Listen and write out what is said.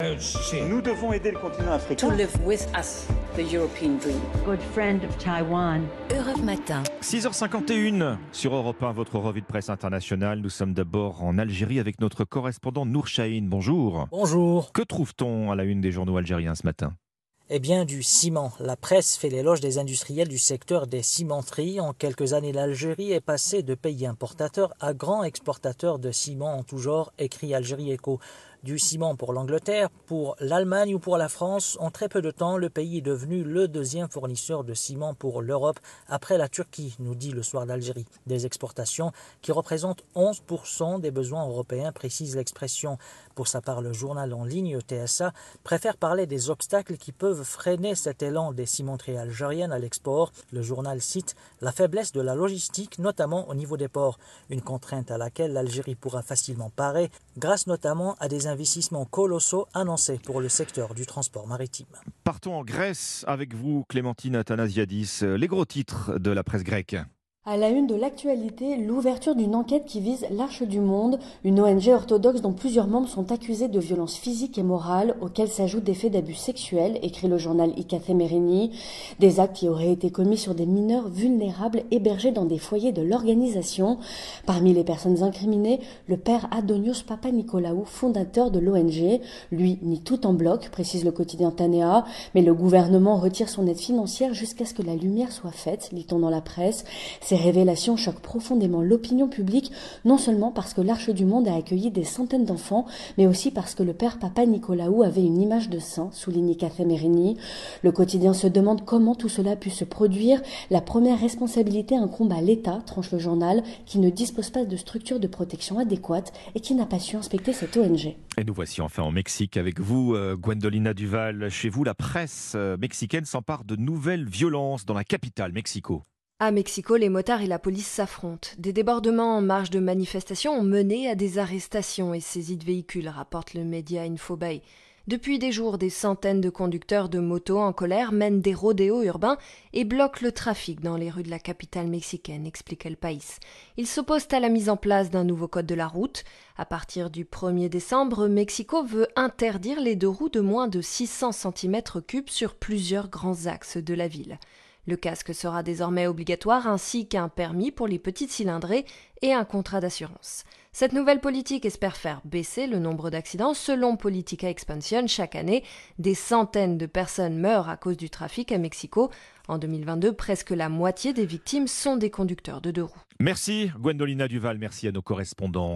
Nous devons aider le continent africain. To live with us, the European dream. Good friend of Taiwan. Europe Matin. 6h51 sur Europe 1, votre revue de presse internationale. Nous sommes d'abord en Algérie avec notre correspondant Nour Chahine. Bonjour. Bonjour. Que trouve-t-on à la une des journaux algériens ce matin? Eh bien, du ciment. La presse fait l'éloge des industriels du secteur des cimenteries. En quelques années, l'Algérie est passée de pays importateur à grand exportateur de ciment en tout genre, écrit Algérie Echo du ciment pour l'Angleterre, pour l'Allemagne ou pour la France. En très peu de temps, le pays est devenu le deuxième fournisseur de ciment pour l'Europe après la Turquie, nous dit le soir d'Algérie. Des exportations qui représentent 11% des besoins européens, précise l'expression. Pour sa part, le journal en ligne TSA préfère parler des obstacles qui peuvent freiner cet élan des cimenteries algériennes à l'export. Le journal cite la faiblesse de la logistique, notamment au niveau des ports, une contrainte à laquelle l'Algérie pourra facilement parer grâce notamment à des investissements colossaux annoncés pour le secteur du transport maritime. Partons en Grèce avec vous, Clémentine Athanasiadis. Les gros titres de la presse grecque. À la une de l'actualité, l'ouverture d'une enquête qui vise l'Arche du Monde, une ONG orthodoxe dont plusieurs membres sont accusés de violences physiques et morales, auxquelles s'ajoutent des faits d'abus sexuels, écrit le journal Ikathé Merini, des actes qui auraient été commis sur des mineurs vulnérables hébergés dans des foyers de l'organisation. Parmi les personnes incriminées, le père Adonios Papanikolaou, fondateur de l'ONG. Lui nie tout en bloc, précise le quotidien Tanea, mais le gouvernement retire son aide financière jusqu'à ce que la lumière soit faite, lit-on dans la presse. Révélations choquent profondément l'opinion publique, non seulement parce que l'Arche du Monde a accueilli des centaines d'enfants, mais aussi parce que le père Papa Nicolaou avait une image de saint, souligne Café Merini. Le quotidien se demande comment tout cela a pu se produire. La première responsabilité incombe à l'État, tranche le journal, qui ne dispose pas de structures de protection adéquates et qui n'a pas su inspecter cette ONG. Et nous voici enfin en Mexique avec vous, euh, Gwendolina Duval. Chez vous, la presse euh, mexicaine s'empare de nouvelles violences dans la capitale, Mexico. À Mexico, les motards et la police s'affrontent. Des débordements en marge de manifestations ont mené à des arrestations et saisies de véhicules, rapporte le média Infobay. Depuis des jours, des centaines de conducteurs de motos en colère mènent des rodéos urbains et bloquent le trafic dans les rues de la capitale mexicaine, explique El País. Ils s'opposent à la mise en place d'un nouveau code de la route. À partir du 1er décembre, Mexico veut interdire les deux roues de moins de 600 cm3 sur plusieurs grands axes de la ville. Le casque sera désormais obligatoire ainsi qu'un permis pour les petites cylindrées et un contrat d'assurance. Cette nouvelle politique espère faire baisser le nombre d'accidents. Selon Politica Expansion, chaque année, des centaines de personnes meurent à cause du trafic à Mexico. En 2022, presque la moitié des victimes sont des conducteurs de deux roues. Merci Gwendolina Duval, merci à nos correspondants.